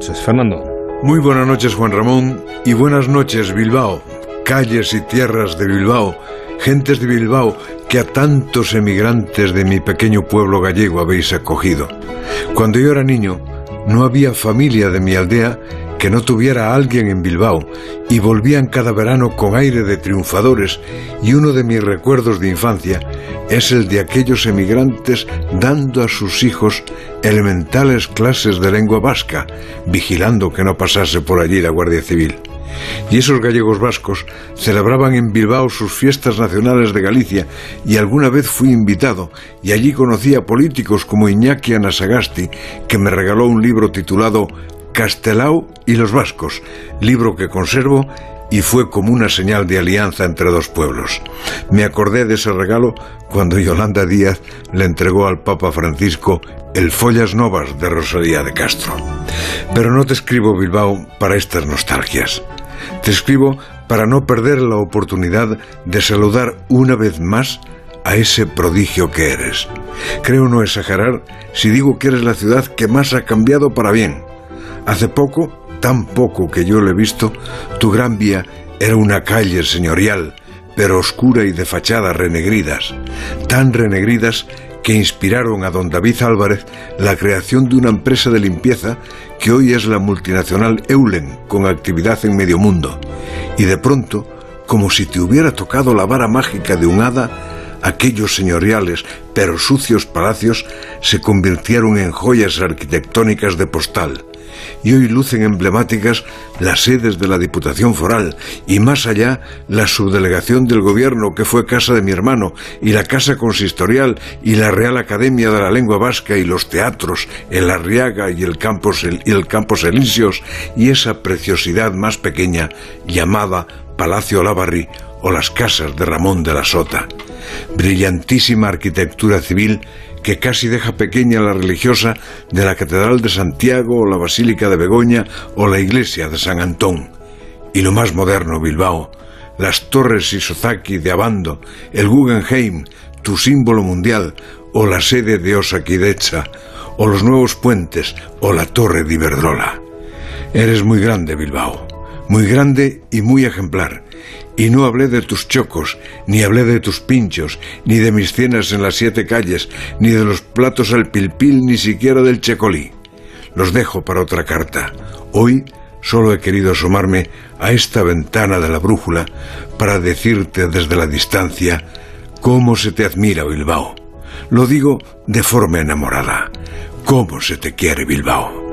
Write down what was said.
Fernando. Muy buenas noches, Juan Ramón, y buenas noches, Bilbao. Calles y tierras de Bilbao, gentes de Bilbao que a tantos emigrantes de mi pequeño pueblo gallego habéis acogido. Cuando yo era niño, no había familia de mi aldea que no tuviera a alguien en Bilbao y volvían cada verano con aire de triunfadores y uno de mis recuerdos de infancia es el de aquellos emigrantes dando a sus hijos elementales clases de lengua vasca, vigilando que no pasase por allí la Guardia Civil. Y esos gallegos vascos celebraban en Bilbao sus fiestas nacionales de Galicia y alguna vez fui invitado y allí conocí a políticos como Iñaki Anasagasti, que me regaló un libro titulado Castelao y los vascos, libro que conservo y fue como una señal de alianza entre dos pueblos. Me acordé de ese regalo cuando Yolanda Díaz le entregó al Papa Francisco el Follas Novas de Rosalía de Castro. Pero no te escribo, Bilbao, para estas nostalgias. Te escribo para no perder la oportunidad de saludar una vez más a ese prodigio que eres. Creo no exagerar si digo que eres la ciudad que más ha cambiado para bien. Hace poco tan poco que yo le he visto, tu gran vía era una calle señorial, pero oscura y de fachadas renegridas, tan renegridas que inspiraron a don David Álvarez la creación de una empresa de limpieza que hoy es la multinacional Eulen, con actividad en medio mundo. Y de pronto, como si te hubiera tocado la vara mágica de un hada, aquellos señoriales pero sucios palacios se convirtieron en joyas arquitectónicas de postal y hoy lucen emblemáticas las sedes de la Diputación Foral y más allá la subdelegación del gobierno que fue casa de mi hermano y la casa consistorial y la Real Academia de la Lengua Vasca y los teatros, el Arriaga y el Campos, y el Campos Elíseos y esa preciosidad más pequeña llamada Palacio Olavarri o las casas de Ramón de la Sota. Brillantísima arquitectura civil que casi deja pequeña la religiosa de la Catedral de Santiago o la Basílica de Begoña o la Iglesia de San Antón. Y lo más moderno, Bilbao, las torres Isozaki de Abando, el Guggenheim, tu símbolo mundial, o la sede de Osakidecha, o los nuevos puentes, o la torre de Iberdrola. Eres muy grande, Bilbao, muy grande y muy ejemplar, y no hablé de tus chocos, ni hablé de tus pinchos, ni de mis cenas en las siete calles, ni de los platos al pilpil, ni siquiera del checolí. Los dejo para otra carta. Hoy solo he querido asomarme a esta ventana de la brújula para decirte desde la distancia cómo se te admira Bilbao. Lo digo de forma enamorada. ¿Cómo se te quiere Bilbao?